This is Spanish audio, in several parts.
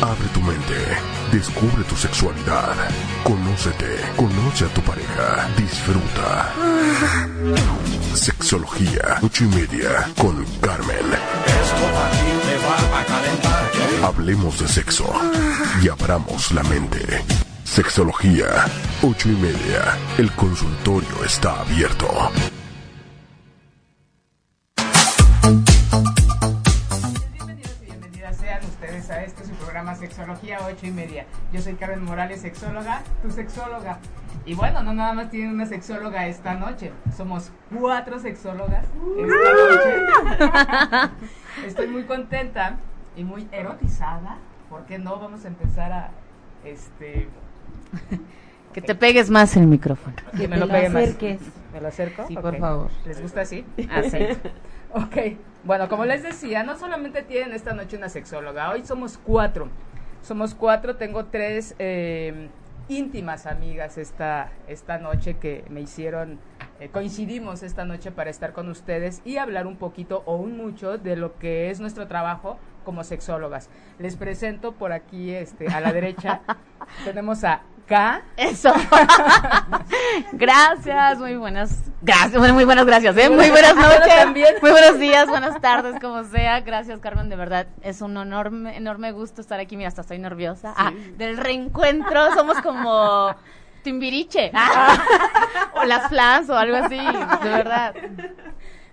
Abre tu mente. Descubre tu sexualidad. Conócete. Conoce a tu pareja. Disfruta. Sexología. Ocho y media. Con Carmen. Hablemos de sexo. Y abramos la mente. Sexología. Ocho y media. El consultorio está abierto. Sexología 8 y media. Yo soy Carmen Morales, sexóloga, tu sexóloga. Y bueno, no nada más tiene una sexóloga esta noche, somos cuatro sexólogas esta noche. Estoy muy contenta y muy erotizada. ¿Por qué no? Vamos a empezar a este que te pegues más el micrófono. Que me lo, pegue más. ¿Me lo acerco? Sí, por favor. ¿Les gusta así? Así. ok. Bueno, como les decía, no solamente tienen esta noche una sexóloga, hoy somos cuatro. Somos cuatro, tengo tres eh, íntimas amigas esta, esta noche que me hicieron, eh, coincidimos esta noche para estar con ustedes y hablar un poquito o un mucho de lo que es nuestro trabajo como sexólogas. Les presento por aquí este, a la derecha, tenemos a K. Eso. gracias, muy buenas. Gracias, muy buenas gracias, ¿eh? Muy buenas noches. También. Muy buenos días, buenas tardes, como sea. Gracias, Carmen, de verdad. Es un enorme, enorme gusto estar aquí. Mira, hasta estoy nerviosa. Ah, del reencuentro somos como Timbiriche. o las Flans o algo así, de verdad.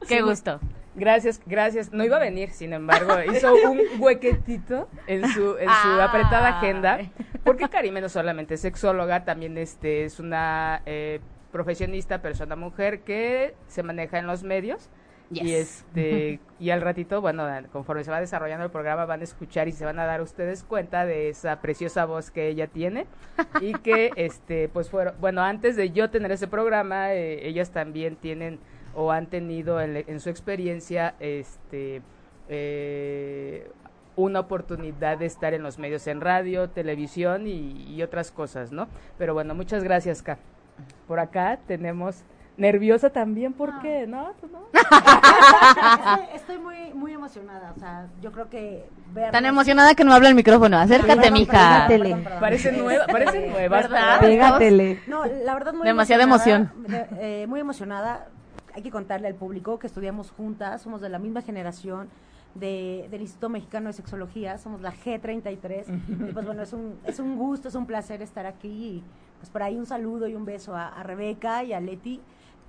Qué gusto. Gracias, gracias. No iba a venir, sin embargo, hizo un huequetito en su, en su apretada agenda, porque Karime no solamente es sexóloga, también este, es una eh, profesionista, persona mujer que se maneja en los medios. Y este y al ratito, bueno, conforme se va desarrollando el programa van a escuchar y se van a dar ustedes cuenta de esa preciosa voz que ella tiene y que este pues fueron, bueno, antes de yo tener ese programa, eh, ellas también tienen o han tenido en, su experiencia este eh, una oportunidad de estar en los medios en radio, televisión y, otras cosas, ¿no? Pero bueno, muchas gracias, K. Por acá tenemos nerviosa también, ¿por ah. qué? ¿No? no? estoy, muy muy emocionada, o sea, yo creo que Tan emocionada que no habla el micrófono. Acércate, mija. Parece nueva, parece nueva, ¿verdad? Pégatele. No, la verdad muy Demasiada emoción. Eh, muy emocionada hay que contarle al público que estudiamos juntas, somos de la misma generación de, del Instituto Mexicano de Sexología, somos la G33. y pues bueno, es un, es un gusto, es un placer estar aquí. Y pues por ahí un saludo y un beso a, Rebeca y a Leti,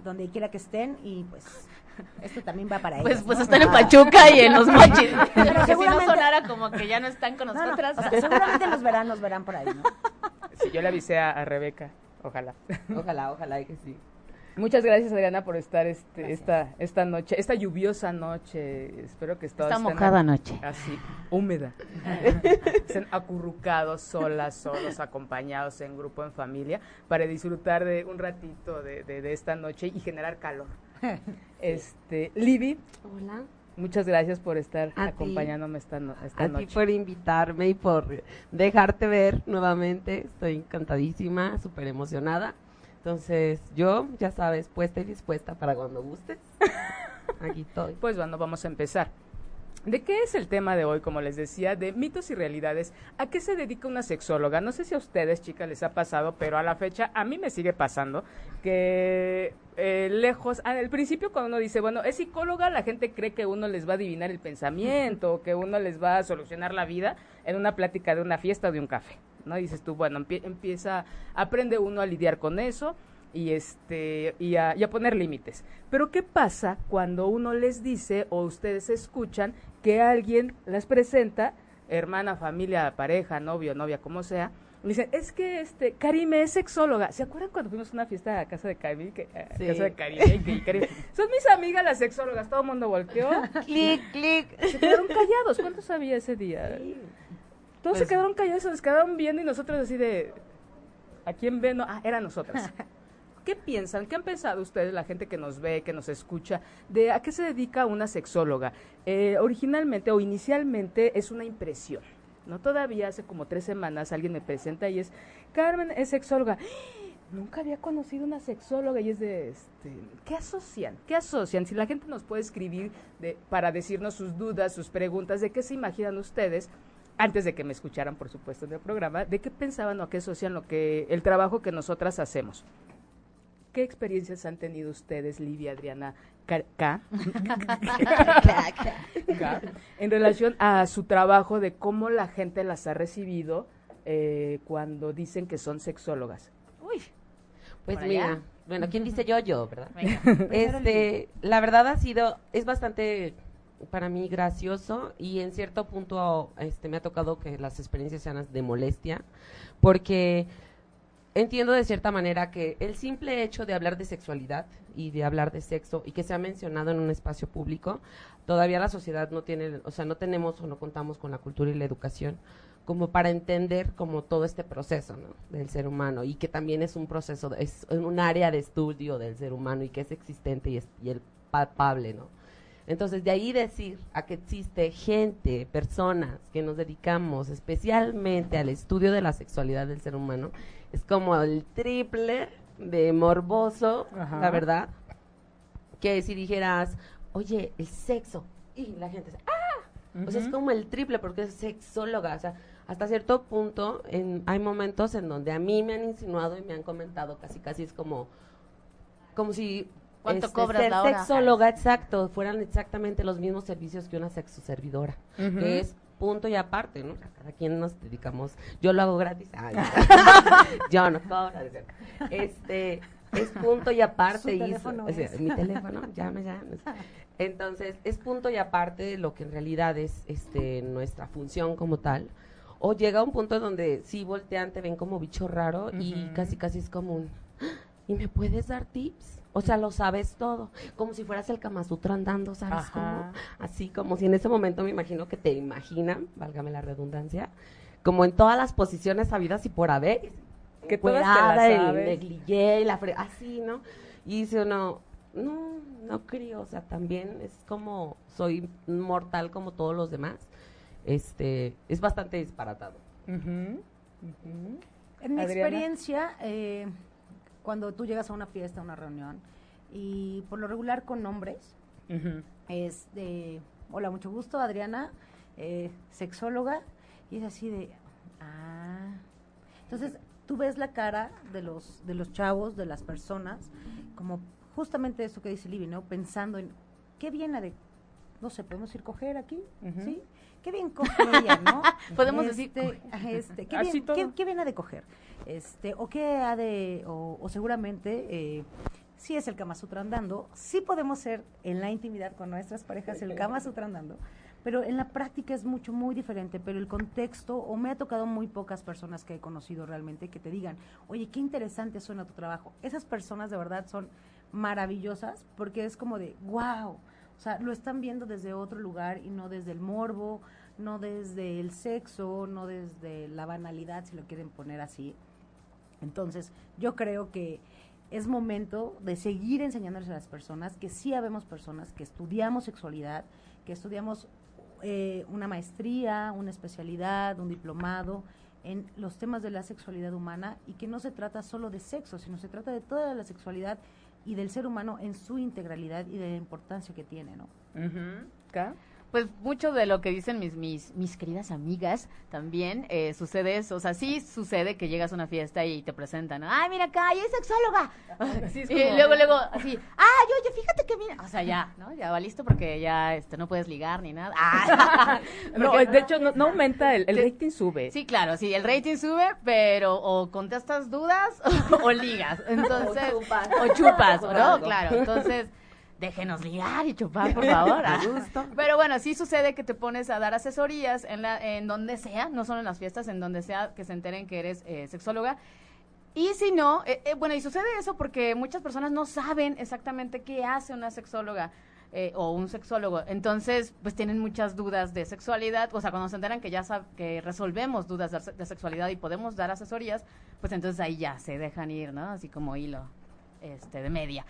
donde quiera que estén. Y pues esto también va para pues, ellos. Pues están en Pachuca y en los mochis. Pero seguramente, no sonara como que ya no están con nosotras. seguramente nos verán, nos verán por ahí, ¿no? Sí, yo le avisé a, a Rebeca. Ojalá. Ojalá, ojalá que sí. Muchas gracias Adriana por estar este, esta esta noche, esta lluviosa noche. Espero que esta mojada noche. Así, húmeda. estén acurrucados, solas, solos, acompañados en grupo, en familia, para disfrutar de un ratito de, de, esta noche y generar calor. Este, Libby. Hola. Muchas gracias por estar acompañándome esta, esta a noche. A ti por invitarme y por dejarte ver nuevamente. Estoy encantadísima, súper emocionada. Entonces, yo, ya sabes, puesta y dispuesta para cuando gustes. Aquí estoy. Pues bueno, vamos a empezar. ¿De qué es el tema de hoy? Como les decía, de mitos y realidades. ¿A qué se dedica una sexóloga? No sé si a ustedes, chicas, les ha pasado, pero a la fecha a mí me sigue pasando que eh, lejos, al principio cuando uno dice, bueno, es psicóloga, la gente cree que uno les va a adivinar el pensamiento, que uno les va a solucionar la vida en una plática de una fiesta o de un café. ¿No? dices tú, bueno, empieza, aprende uno a lidiar con eso y este y a, poner límites. Pero ¿qué pasa cuando uno les dice o ustedes escuchan que alguien les presenta, hermana, familia, pareja, novio, novia, como sea, y dicen, es que este Karime es sexóloga. ¿Se acuerdan cuando fuimos a una fiesta a casa de Karime? Que, casa de Karime, Son mis amigas las sexólogas, todo el mundo volteó. clic, clic. Se quedaron callados. ¿Cuántos había ese día? Todos se pues quedaron callados, se quedaron viendo y nosotros así de, ¿a quién ven? Ah, eran nosotras. ¿Qué piensan? ¿Qué han pensado ustedes, la gente que nos ve, que nos escucha, de a qué se dedica una sexóloga? Eh, originalmente o inicialmente es una impresión. No todavía hace como tres semanas alguien me presenta y es Carmen es sexóloga. Nunca había conocido una sexóloga y es de este, ¿qué asocian? ¿Qué asocian? Si la gente nos puede escribir de, para decirnos sus dudas, sus preguntas, de qué se imaginan ustedes, antes de que me escucharan, por supuesto, en el programa, de qué pensaban o qué asocian lo que el trabajo que nosotras hacemos. ¿Qué experiencias han tenido ustedes, Livia, Adriana, K, en relación a su trabajo de cómo la gente las ha recibido eh, cuando dicen que son sexólogas? Uy, pues mira, bueno, ¿quién dice yo? Yo, ¿verdad? este, la verdad ha sido, es bastante para mí gracioso y en cierto punto este, me ha tocado que las experiencias sean de molestia, porque entiendo de cierta manera que el simple hecho de hablar de sexualidad y de hablar de sexo y que se ha mencionado en un espacio público, todavía la sociedad no tiene, o sea, no tenemos o no contamos con la cultura y la educación como para entender como todo este proceso ¿no? del ser humano y que también es un proceso, es un área de estudio del ser humano y que es existente y, es, y el palpable, ¿no? Entonces, de ahí decir a que existe gente, personas que nos dedicamos especialmente al estudio de la sexualidad del ser humano, es como el triple de morboso, la verdad, que si dijeras, oye, el sexo, y la gente dice, ¡ah! O sea, es como el triple porque es sexóloga, o sea, hasta cierto punto en, hay momentos en donde a mí me han insinuado y me han comentado casi casi es como como si ¿Cuánto este, cobras ser la hora? sexóloga, exacto, fueran exactamente los mismos servicios que una sexoservidora, que es punto y aparte, ¿no? cada quien nos dedicamos, yo lo hago gratis, yo no cobro, este, es punto y aparte, y mi teléfono, llame, llame. Entonces, es punto y aparte de lo que en realidad es este nuestra función como tal. O llega un punto donde sí voltean, te ven como bicho raro y casi casi es como un ¡Ah! ¿y me puedes dar tips? O sea, lo sabes todo, como si fueras el Kama andando, ¿sabes cómo? Así como si en ese momento me imagino que te imaginan, válgame la redundancia, como en todas las posiciones habidas y por haber. Que todas te el negligé y la fre así, ¿no? Y dice uno, no, no creo, o sea, también es como, soy mortal como todos los demás. Este, es bastante disparatado. En mi experiencia, eh, cuando tú llegas a una fiesta, a una reunión, y por lo regular con nombres, es de, hola, mucho gusto, Adriana, eh, sexóloga, y es así de, ah. Entonces, tú ves la cara de los, de los chavos, de las personas, como justamente eso que dice Libby, ¿no? Pensando en, ¿qué viene de, no sé, podemos ir coger aquí? ¿Sí? qué bien coge ella, ¿no? Podemos decir, este, este qué, bien, qué, viene de coger, este, o qué ha de, o, seguramente, eh, si es el Kama Sutra andando, sí podemos ser en la intimidad con nuestras parejas el Kama Sutra andando, pero en la práctica es mucho, muy diferente, pero el contexto, o me ha tocado muy pocas personas que he conocido realmente que te digan, oye, qué interesante suena tu trabajo. Esas personas de verdad son maravillosas porque es como de, wow, o sea, lo están viendo desde otro lugar y no desde el morbo, no desde el sexo, no desde la banalidad, si lo quieren poner así. Entonces, yo creo que es momento de seguir enseñándoles a las personas que sí habemos personas que estudiamos sexualidad, que estudiamos eh, una maestría, una especialidad, un diplomado en los temas de la sexualidad humana y que no se trata solo de sexo, sino se trata de toda la sexualidad y del ser humano en su integralidad y de la importancia que tiene, ¿no? Pues mucho de lo que dicen mis, mis, mis queridas amigas también eh, sucede eso. O sea, sí sucede que llegas a una fiesta y te presentan, ay, mira acá, ella es sexóloga. y luego, luego, así, ay, oye, fíjate que mira. O sea, ya, ¿no? Ya va listo porque ya este, no puedes ligar ni nada. no, de hecho, no, aumenta, el, el, rating sube. Sí, claro, sí, el rating sube, pero o contestas dudas o, ligas. Entonces, o chupas. O chupas, ¿no? Claro, entonces déjenos ligar y chupar, por favor, a gusto. Pero bueno, sí sucede que te pones a dar asesorías en, la, en donde sea, no solo en las fiestas, en donde sea que se enteren que eres eh, sexóloga. Y si no, eh, eh, bueno, y sucede eso porque muchas personas no saben exactamente qué hace una sexóloga. o un sexólogo. Entonces, pues tienen muchas dudas de sexualidad. O sea, cuando se enteran que ya que resolvemos dudas de, de, sexualidad y podemos dar asesorías, pues entonces ahí ya se dejan ir, ¿no? Así como hilo. este, de media.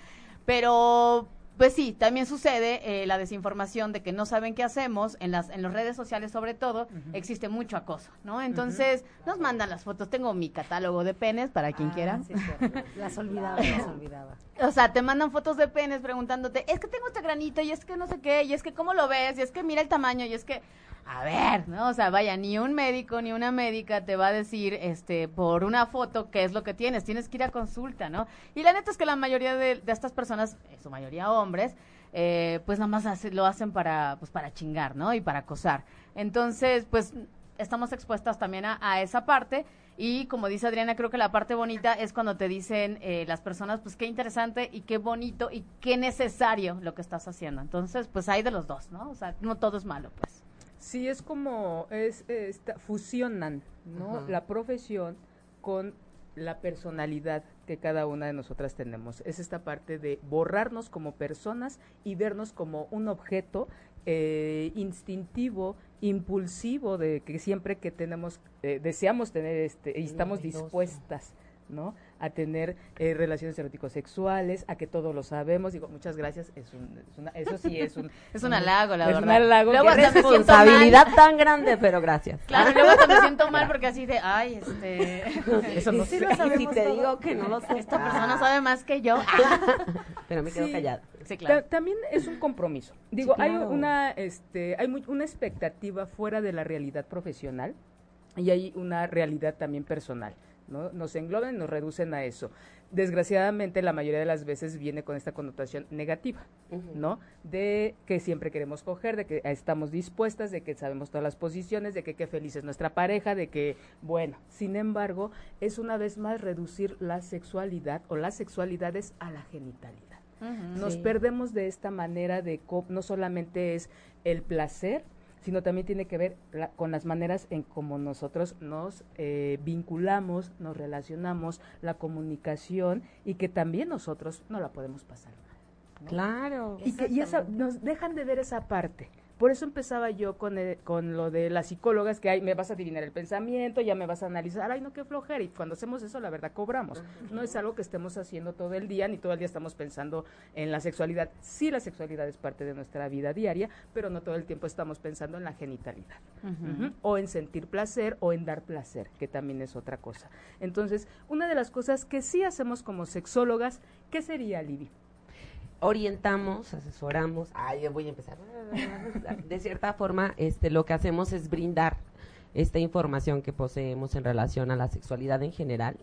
Pero pues sí, también sucede eh, la desinformación de que no saben qué hacemos, en las, en las redes sociales sobre todo, existe mucho acoso, ¿no? Entonces, nos mandan las fotos, tengo mi catálogo de penes para quien ah, quiera. las olvidaba, las olvidaba. O sea, te mandan fotos de penes preguntándote, es que tengo este granito, y es que no sé qué, y es que cómo lo ves, y es que mira el tamaño, y es que a ver, ¿no? O sea, vaya, ni un médico ni una médica te va a decir, este, por una foto qué es lo que tienes, tienes que ir a consulta, ¿no? Y la neta es que la mayoría de, estas personas, su mayoría hombres, eh, pues nada más lo hacen para, pues para chingar, ¿no? Y para acosar. Entonces, pues estamos expuestas también a, esa parte. Y como dice Adriana, creo que la parte bonita es cuando te dicen eh, las personas, pues qué interesante y qué bonito y qué necesario lo que estás haciendo. Entonces, pues hay de los dos, ¿no? O sea, no todo es malo, pues. Sí, es como, es, fusionan, ¿no? La profesión con la personalidad que cada una de nosotras tenemos. Es esta parte de borrarnos como personas y vernos como un objeto eh, instintivo, impulsivo, de que siempre que tenemos, eh, deseamos tener este, y estamos dispuestas, ¿no? A tener eh, relaciones erótico-sexuales, a que todo lo sabemos. Digo, muchas gracias. Es, un, una, eso sí es un... es un halago, la verdad. Es un halago. Luego es responsabilidad tan grande, pero gracias. Claro, luego hasta me siento mal porque así de, ay, este... Eso no sé. y si te digo que no lo sé. Esta persona sabe más que yo. pero me quedo callada. Sí, claro. también es un compromiso. Digo, hay una, este, hay una expectativa fuera de la realidad profesional y hay una realidad también personal. ¿No? Nos engloben, nos reducen a eso. Desgraciadamente, la mayoría de las veces viene con esta connotación negativa, ¿no? De que siempre queremos coger, de que estamos dispuestas, de que sabemos todas las posiciones, de que qué feliz es nuestra pareja, de que, bueno, sin embargo, es una vez más reducir la sexualidad o las sexualidades a la genitalidad. Nos perdemos de esta manera de, no solamente es el placer, sino también tiene que ver con las maneras en cómo nosotros nos eh, vinculamos, nos relacionamos, la comunicación y que también nosotros no la podemos pasar mal. Claro. Y que y esa, nos dejan de ver esa parte. Por eso empezaba yo con, con lo de las psicólogas, que ay, me vas a adivinar el pensamiento, ya me vas a analizar, ay, no, qué flojera. Y cuando hacemos eso, la verdad, cobramos. No es algo que estemos haciendo todo el día, ni todo el día estamos pensando en la sexualidad. Sí, la sexualidad es parte de nuestra vida diaria, pero no todo el tiempo estamos pensando en la genitalidad. O en sentir placer o en dar placer, que también es otra cosa. Entonces, una de las cosas que sí hacemos como sexólogas, ¿qué sería, Libby? Orientamos, asesoramos, ay, voy a empezar. De cierta forma, este, lo que hacemos es brindar esta información que poseemos en relación a la sexualidad en general,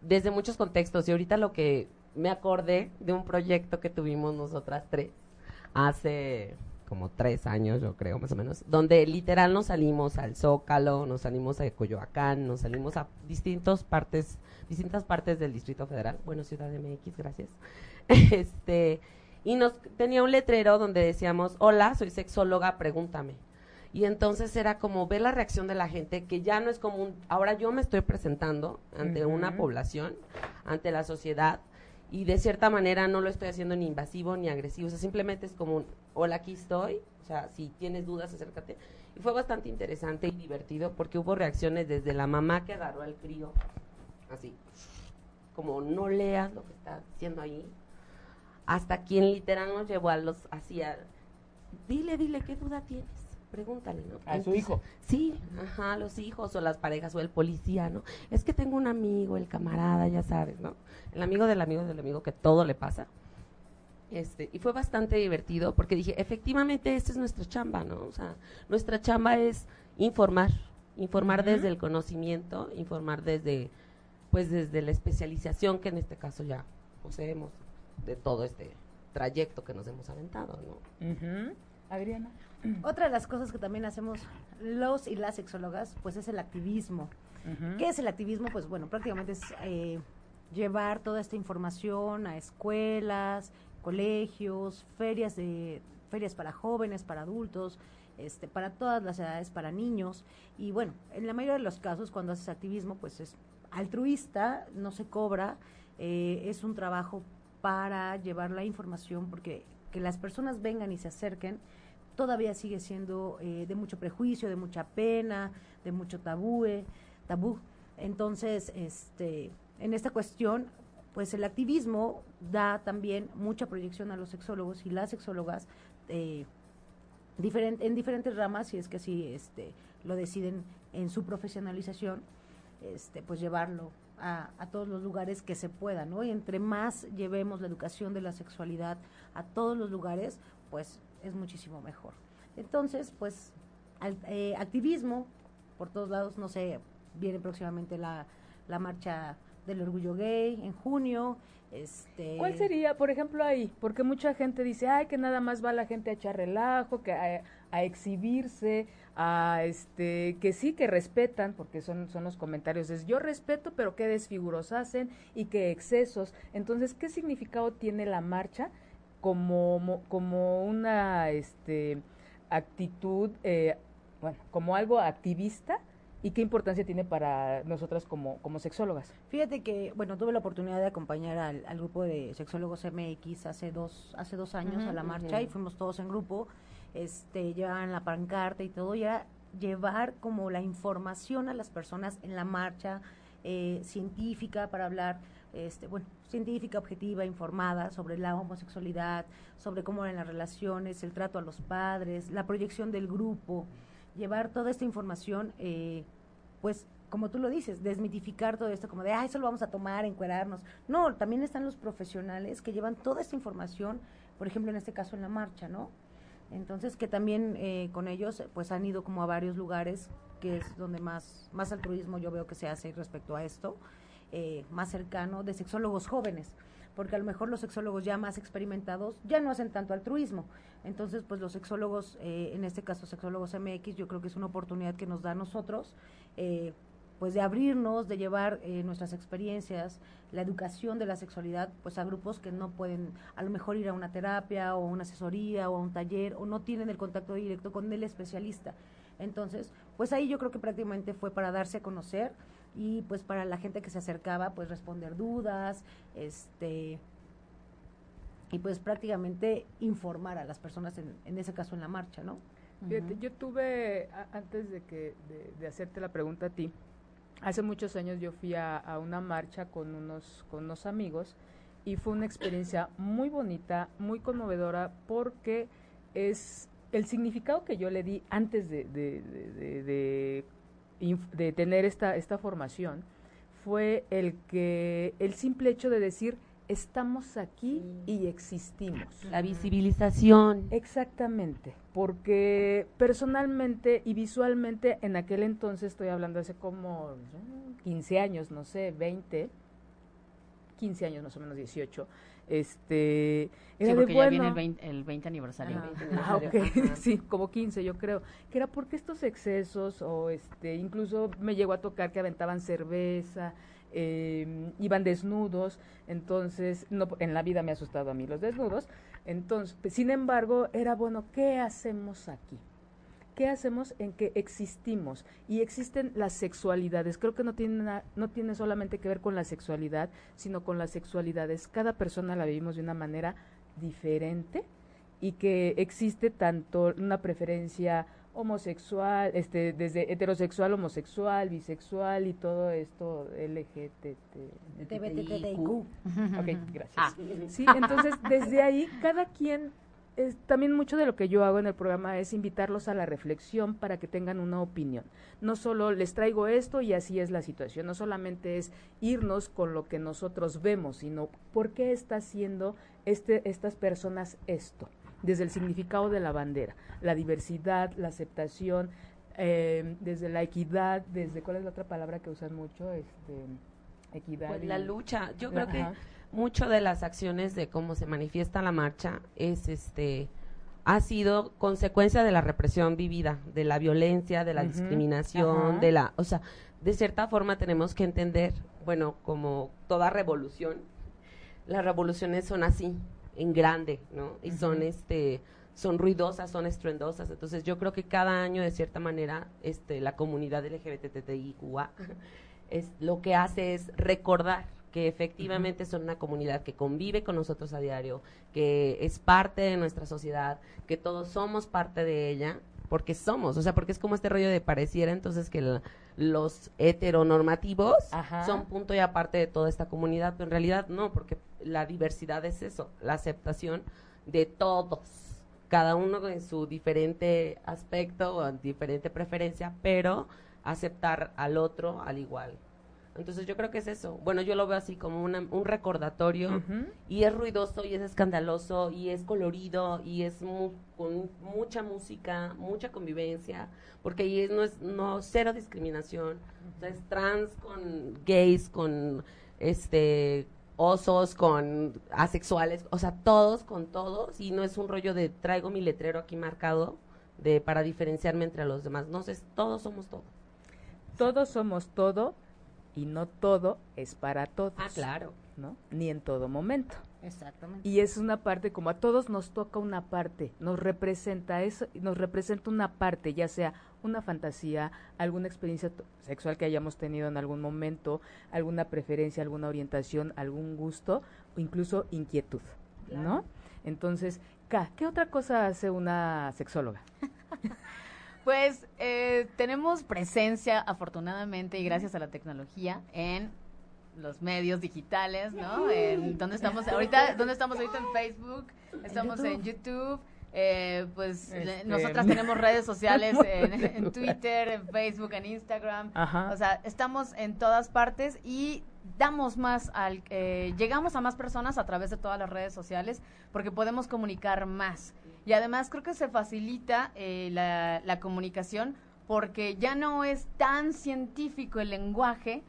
desde muchos contextos. Y ahorita lo que me acordé de un proyecto que tuvimos nosotras tres hace como tres años, yo creo, más o menos, donde literal nos salimos al Zócalo, nos salimos a Coyoacán, nos salimos a distintas partes, distintas partes del Distrito Federal, bueno, Ciudad de MX, gracias, este, y nos tenía un letrero donde decíamos, hola, soy sexóloga, pregúntame. Y entonces era como ver la reacción de la gente, que ya no es como un, ahora yo me estoy presentando ante una población, ante la sociedad, y de cierta manera no lo estoy haciendo ni invasivo ni agresivo, o sea, simplemente es como un, hola, aquí estoy, o sea, si tienes dudas, acércate. Y fue bastante interesante y divertido porque hubo reacciones desde la mamá que agarró al crío, así, como no leas lo que está diciendo ahí, hasta quien literal nos llevó a los, hacia, dile, dile, ¿qué duda tienes? Pregúntale, ¿no? A su hijo. Sí, ajá, los hijos o las parejas o el policía, ¿no? Es que tengo un amigo, el camarada, ya sabes, ¿no? El amigo del amigo del amigo que todo le pasa. Este, y fue bastante divertido porque dije, efectivamente, esta es nuestra chamba, ¿no? O sea, nuestra chamba es informar, informar desde el conocimiento, informar desde, pues desde la especialización que en este caso ya poseemos de todo este trayecto que nos hemos aventado, ¿no? Adriana. Otra de las cosas que también hacemos los y las sexólogas, pues es el activismo. ¿Qué es el activismo? Pues bueno, prácticamente es eh, llevar toda esta información a escuelas, colegios, ferias de ferias para jóvenes, para adultos, este, para todas las edades, para niños. Y bueno, en la mayoría de los casos, cuando haces activismo, pues es altruista, no se cobra, eh, es un trabajo para llevar la información, porque que las personas vengan y se acerquen, todavía sigue siendo eh, de mucho prejuicio, de mucha pena, de mucho tabú, tabú. Entonces, este, en esta cuestión, pues el activismo da también mucha proyección a los sexólogos y las sexólogas eh, en diferentes ramas, si es que así este, lo deciden en su profesionalización, este, pues llevarlo a, todos los lugares que se puedan, ¿no? Y entre más llevemos la educación de la sexualidad a todos los lugares, pues es muchísimo mejor. Entonces, pues, eh, activismo por todos lados, no sé, viene próximamente la, la marcha del orgullo gay en junio. Este... ¿Cuál sería, por ejemplo, ahí? Porque mucha gente dice, ay, que nada más va la gente a echar relajo, que a, exhibirse, a este, que sí, que respetan, porque son, son los comentarios, es yo respeto, pero qué desfiguros hacen y qué excesos. Entonces, ¿qué significado tiene la marcha como, como una este, actitud, eh, bueno, como algo activista? y qué importancia tiene para nosotras como, como sexólogas. Fíjate que, bueno, tuve la oportunidad de acompañar al, grupo de sexólogos MX hace dos, hace dos años a la marcha y fuimos todos en grupo, este, llevaban la pancarta y todo, y era llevar como la información a las personas en la marcha eh, científica para hablar, este, bueno, científica, objetiva, informada sobre la homosexualidad, sobre cómo eran las relaciones, el trato a los padres, la proyección del grupo, llevar toda esta información eh, pues como tú lo dices, desmitificar todo esto, como de, ah, eso lo vamos a tomar, encuerarnos. No, también están los profesionales que llevan toda esta información, por ejemplo, en este caso en la marcha, ¿no? Entonces, que también eh, con ellos, pues han ido como a varios lugares, que es donde más, más altruismo yo veo que se hace respecto a esto, eh, más cercano, de sexólogos jóvenes porque a lo mejor los sexólogos ya más experimentados ya no hacen tanto altruismo. Entonces, pues los sexólogos, eh, en este caso sexólogos MX, yo creo que es una oportunidad que nos da a nosotros, eh, pues de abrirnos, de llevar eh, nuestras experiencias, la educación de la sexualidad, pues a grupos que no pueden a lo mejor ir a una terapia o una asesoría o a un taller o no tienen el contacto directo con el especialista. Entonces, pues ahí yo creo que prácticamente fue para darse a conocer y pues para la gente que se acercaba pues responder dudas este y pues prácticamente informar a las personas en, en ese caso en la marcha no yo tuve antes de que de, hacerte la pregunta a ti hace muchos años yo fui a, una marcha con unos con unos amigos y fue una experiencia muy bonita muy conmovedora porque es el significado que yo le di antes de, de de tener esta, esta formación fue el que el simple hecho de decir estamos aquí y existimos. La visibilización. Exactamente, porque personalmente y visualmente en aquel entonces, estoy hablando hace como 15 años, no sé, 20, 15 años más o menos, 18, este era sí, porque ya viene el 20, el 20 aniversario. Ah, ok, sí, como 15 yo creo. Que era porque estos excesos o este, incluso me llegó a tocar que aventaban cerveza, eh, iban desnudos, entonces, en la vida me ha asustado a mí los desnudos, entonces, sin embargo, era bueno, ¿qué hacemos aquí? ¿Qué hacemos en que existimos? Y existen las sexualidades. Creo que no tiene, no tiene solamente que ver con la sexualidad, sino con las sexualidades. Cada persona la vivimos de una manera diferente y que existe tanto una preferencia homosexual, este, desde heterosexual, homosexual, bisexual y todo esto LGTB. Ok, gracias. Ah. Sí, entonces desde ahí cada quien también mucho de lo que yo hago en el programa es invitarlos a la reflexión para que tengan una opinión. No solo les traigo esto y así es la situación, no solamente es irnos con lo que nosotros vemos, sino por qué está haciendo este, estas personas esto, desde el significado de la bandera, la diversidad, la aceptación, eh, desde la equidad, desde cuál es la otra palabra que usan mucho, este, equidad. Pues la lucha, yo creo que mucho de las acciones de cómo se manifiesta la marcha es este ha sido consecuencia de la represión vivida, de la violencia, de la discriminación, de la, o sea, de cierta forma tenemos que entender, bueno, como toda revolución, las revoluciones son así, en grande, ¿no? Y son este son ruidosas, son estruendosas. Entonces, yo creo que cada año de cierta manera este la comunidad LGBTTIQA es lo que hace es recordar que efectivamente son una comunidad que convive con nosotros a diario, que es parte de nuestra sociedad, que todos somos parte de ella porque somos, o sea, porque es como este rollo de pareciera entonces que los heteronormativos son punto y aparte de toda esta comunidad, pero en realidad no, porque la diversidad es eso, la aceptación de todos, cada uno en su diferente aspecto o diferente preferencia, pero aceptar al otro al igual. Entonces yo creo que es eso. Bueno, yo lo veo así como un recordatorio y es ruidoso y es escandaloso y es colorido y es con mucha música, mucha convivencia, porque ahí no es no cero discriminación. O sea, es trans con gays, con este osos, con asexuales, o sea, todos con todos y no es un rollo de traigo mi letrero aquí marcado de para diferenciarme entre los demás. No sé, todos somos todo. Todos somos todo y no todo es para todos. Ah, claro. ¿No? Ni en todo momento. Exactamente. Y es una parte, como a todos nos toca una parte, nos representa eso, nos representa una parte, ya sea una fantasía, alguna experiencia sexual que hayamos tenido en algún momento, alguna preferencia, alguna orientación, algún gusto, o incluso inquietud, ¿no? Entonces, ¿qué otra cosa hace una sexóloga? Pues eh, tenemos presencia, afortunadamente, y gracias a la tecnología, en los medios digitales, ¿no? En, ¿Dónde estamos ahorita? ¿Dónde estamos ahorita? En Facebook, estamos en YouTube. Eh, pues este, nosotras tenemos redes sociales en, Twitter, en Facebook, en Instagram. O sea, estamos en todas partes y damos más al, eh, llegamos a más personas a través de todas las redes sociales porque podemos comunicar más. Y además creo que se facilita eh, la, la, comunicación porque ya no es tan científico el lenguaje,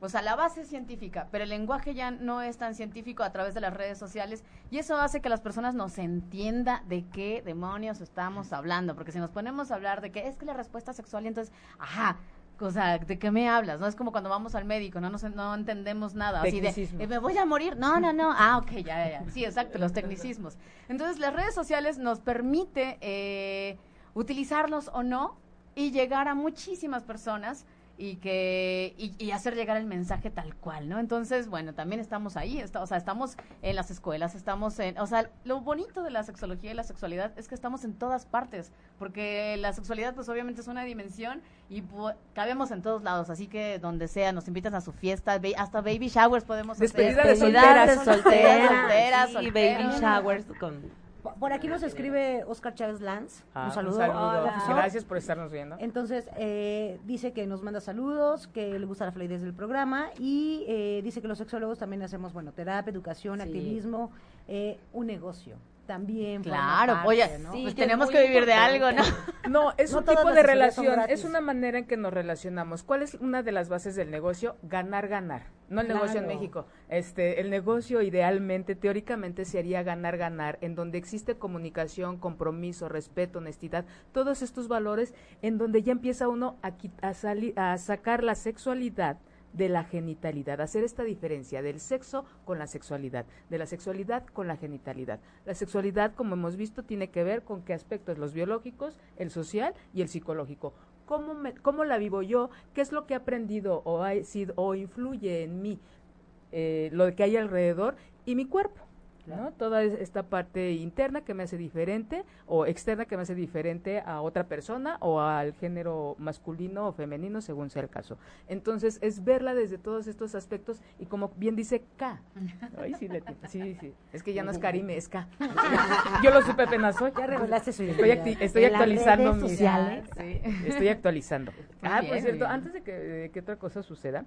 o sea, la base es científica, pero el lenguaje ya no es tan científico a través de las redes sociales y eso hace que las personas nos entienda de qué demonios estamos hablando, porque si nos ponemos a hablar de que es que la respuesta sexual y entonces, ajá, o sea, ¿de qué me hablas? No es como cuando vamos al médico, no no entendemos nada. Así de, eh, ¿me voy a morir? No, no, no. Ah, ok, ya, ya, Sí, exacto, los tecnicismos. Entonces, las redes sociales nos permite eh, utilizarlos o no y llegar a muchísimas personas y que y, hacer llegar el mensaje tal cual, ¿no? Entonces, bueno, también estamos ahí, o sea, estamos en las escuelas, estamos en, o sea, lo bonito de la sexología y la sexualidad es que estamos en todas partes, porque la sexualidad pues obviamente es una dimensión y cabemos en todos lados, así que donde sea, nos invitan a su fiesta, hasta baby showers podemos Despedida hacer. De solteras, solteras, solteras, baby showers con por aquí nos escribe Oscar Chávez Lanz. un ah, saludo. Gracias por estarnos viendo. Entonces, eh, dice que nos manda saludos, que le gusta la fluidez del programa y eh, dice que los sexólogos también hacemos, bueno, terapia, educación, activismo, eh, un negocio también. Claro, oye, pues tenemos que vivir de algo, ¿no? No, es un tipo de relación, es una manera en que nos relacionamos. ¿Cuál es una de las bases del negocio? Ganar, ganar. No el negocio en México. Este, el negocio idealmente, teóricamente, sería ganar, ganar, en donde existe comunicación, compromiso, respeto, honestidad, todos estos valores, en donde ya empieza uno a, a, a sacar la sexualidad de la genitalidad, hacer esta diferencia del sexo con la sexualidad, de la sexualidad con la genitalidad. La sexualidad, como hemos visto, tiene que ver con qué aspectos, los biológicos, el social y el psicológico. ¿Cómo, me, cómo la vivo yo? ¿Qué es lo que he aprendido o, ha sido, o influye en mí, eh, lo que hay alrededor y mi cuerpo? ¿No? Toda esta parte interna que me hace diferente o externa que me hace diferente a otra persona o al género masculino o femenino, según sea el caso. Entonces, es verla desde todos estos aspectos y como bien dice K. Ay, sí, sí, sí. Es que ya no es Karime, es K. Yo lo supe apenas hoy. Ya revelaste su Estoy, estoy actualizando mis... Sí, estoy actualizando. ah, por cierto, antes de que, de que otra cosa suceda,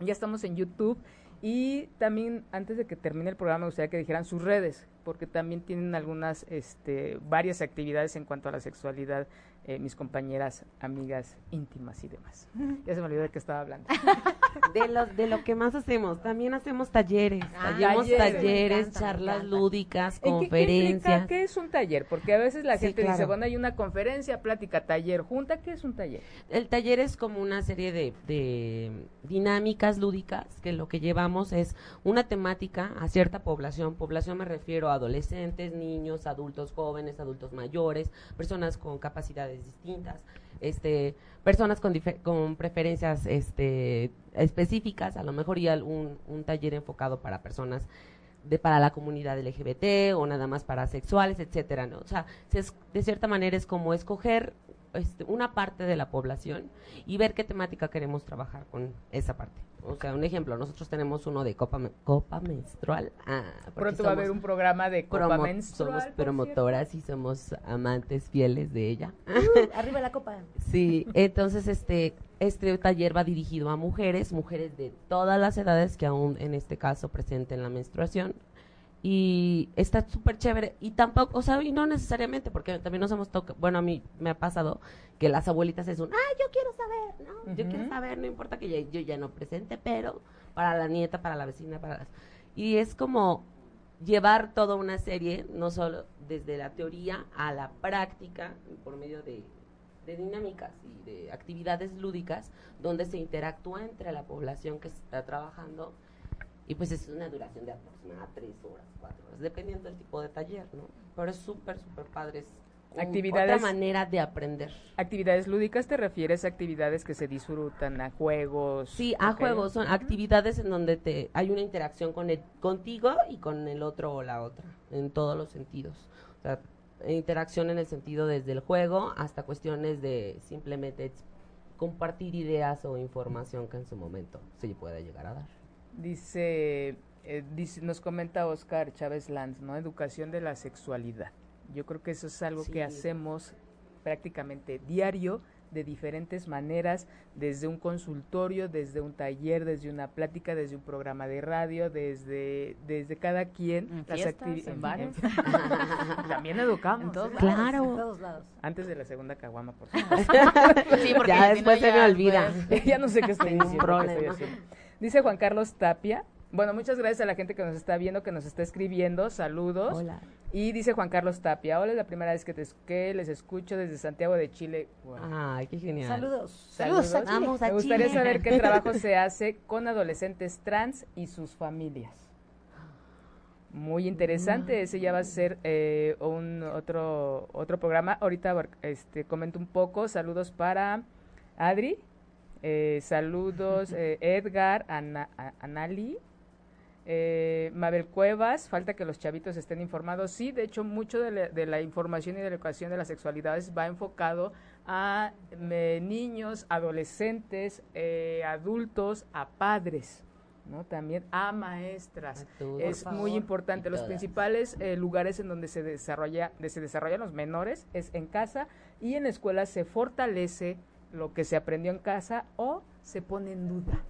ya estamos en YouTube y también, antes de que termine el programa, me gustaría que dijeran sus redes, porque también tienen algunas, este, varias actividades en cuanto a la sexualidad, eh, mis compañeras, amigas íntimas y demás. Ya se me olvidó de qué estaba hablando. de, lo, de lo que más hacemos, también hacemos talleres, ah, talleres, charlas lúdicas, conferencias. ¿Qué, es un taller? Porque a veces la gente dice, bueno, hay una conferencia, plática, taller, junta, ¿qué es un taller? El taller es como una serie de, de dinámicas lúdicas que lo que llevamos es una temática a cierta población. Población me refiero a adolescentes, niños, adultos jóvenes, adultos mayores, personas con capacidades distintas, este, personas con, con preferencias este, específicas, a lo mejor y un, un taller enfocado para personas de para la comunidad LGBT o nada más para sexuales, etcétera, ¿no? O sea, de cierta manera es como escoger este, una parte de la población y ver qué temática queremos trabajar con esa parte. O sea, un ejemplo, nosotros tenemos uno de copa, copa menstrual. Ah, Pronto va a haber un programa de copa menstrual. Somos promotoras y somos amantes fieles de ella. Uh, arriba la copa. Sí, entonces este, este taller va dirigido a mujeres, mujeres de todas las edades que aún en este caso presenten la menstruación, y está súper chévere. Y tampoco, o sea, y no necesariamente porque también nos hemos tocado, bueno, a mí me ha pasado que las abuelitas es un, ay, yo quiero saber, ¿no? Yo quiero saber, no importa que yo ya no presente, pero para la nieta, para la vecina, para las... Y es como llevar toda una serie, no solo desde la teoría a la práctica, por medio de, de dinámicas y de actividades lúdicas, donde se interactúa entre la población que está trabajando y pues es una duración de aproximadamente tres horas, cuatro horas, dependiendo del tipo de taller, ¿no? Pero es súper, súper padre. Es actividades, otra manera de aprender. ¿Actividades lúdicas te refieres a actividades que se disfrutan, a juegos? Sí, a juegos. Son actividades en donde te hay una interacción con el, contigo y con el otro o la otra, en todos los sentidos. O sea, interacción en el sentido desde el juego hasta cuestiones de simplemente compartir ideas o información que en su momento se pueda llegar a dar. Dice, eh, dice, nos comenta Oscar Chávez Lanz, ¿no? Educación de la sexualidad. Yo creo que eso es algo que hacemos prácticamente diario, de diferentes maneras, desde un consultorio, desde un taller, desde una plática, desde un programa de radio, desde, desde cada quien. En las actividades. También educamos. claro. Antes de la segunda caguama, por sí, porque ya después se me olvida. ya no sé qué estoy diciendo. Dice Juan Carlos Tapia. Bueno, muchas gracias a la gente que nos está viendo, que nos está escribiendo. Saludos. Hola. Y dice Juan Carlos Tapia, hola, es la primera vez que, te, que les escucho desde Santiago de Chile. Ay, qué genial. Saludos. Saludos. Vamos a Me gustaría saber qué trabajo se hace con adolescentes trans y sus familias. Muy interesante, ese ya va a ser eh, un otro otro programa. Ahorita este comento un poco. Saludos para Adri, eh, saludos, eh, Edgar, Anali, eh, Mabel Cuevas, falta que los chavitos estén informados. Sí, de hecho, mucho de la, información y de la educación de las sexualidades va enfocado a niños, adolescentes, adultos, a padres. ¿no? También a maestras. es muy importante. Los principales lugares en donde se desarrolla, se desarrollan los menores es en casa y en escuelas se fortalece lo que se aprendió en casa o se pone en duda.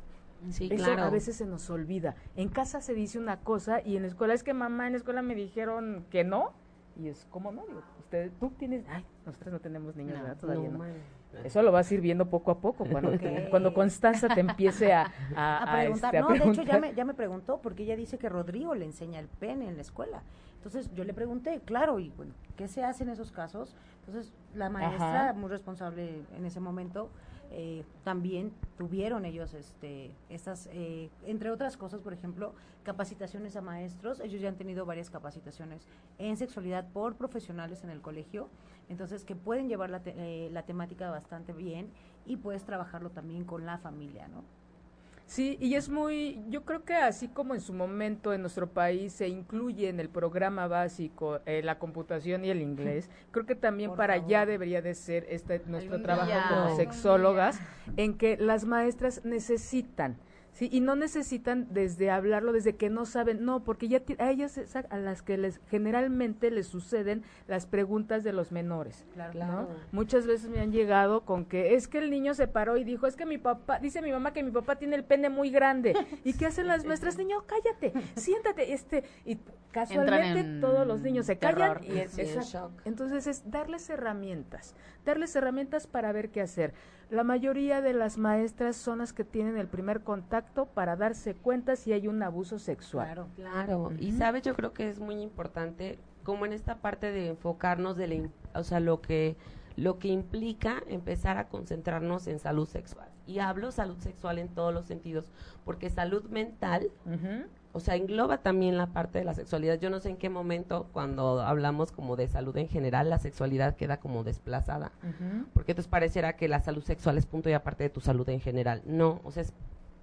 Sí, Eso claro. a veces se nos olvida. En casa se dice una cosa y en la escuela es que mamá en la escuela me dijeron que no. Y es como no, digo, usted, tú tienes, ay, nosotros no tenemos niños, Todavía no. Eso lo vas a ir viendo poco a poco, cuando, cuando Constanza te empiece a, a, preguntar. Este, no, de hecho ya me, ya me preguntó, porque ella dice que Rodrigo le enseña el pene en la escuela. Entonces yo le pregunté, claro, y bueno, ¿qué se hace en esos casos? Entonces la maestra, muy responsable en ese momento, eh, también tuvieron ellos este estas eh, entre otras cosas por ejemplo capacitaciones a maestros ellos ya han tenido varias capacitaciones en sexualidad por profesionales en el colegio entonces que pueden llevar la, eh, la temática bastante bien y puedes trabajarlo también con la familia no Sí, y es muy, yo creo que así como en su momento en nuestro país se incluye en el programa básico eh, la computación y el inglés, creo que también para allá debería de ser este nuestro trabajo como sexólogas, en que las maestras necesitan Sí, y no necesitan desde hablarlo, desde que no saben, no, porque ya a ellas a las que les generalmente les suceden las preguntas de los menores. Claro, Muchas veces me han llegado con que es que el niño se paró y dijo, es que mi papá, dice mi mamá que mi papá tiene el pene muy grande. ¿Y qué hacen las maestras? Niño, cállate, siéntate, este, y casualmente todos los niños se callan y es, entonces es darles herramientas, darles herramientas para ver qué hacer. La mayoría de las maestras son las que tienen el primer contacto para darse cuenta si hay un abuso sexual. Claro, claro. Y sabes, yo creo que es muy importante como en esta parte de enfocarnos de la, o sea, lo que lo que implica empezar a concentrarnos en salud sexual. Y hablo salud sexual en todos los sentidos, porque salud mental o sea, engloba también la parte de la sexualidad. Yo no sé en qué momento, cuando hablamos como de salud en general, la sexualidad queda como desplazada. Porque entonces parecerá que la salud sexual es punto y aparte de tu salud en general. No, o sea,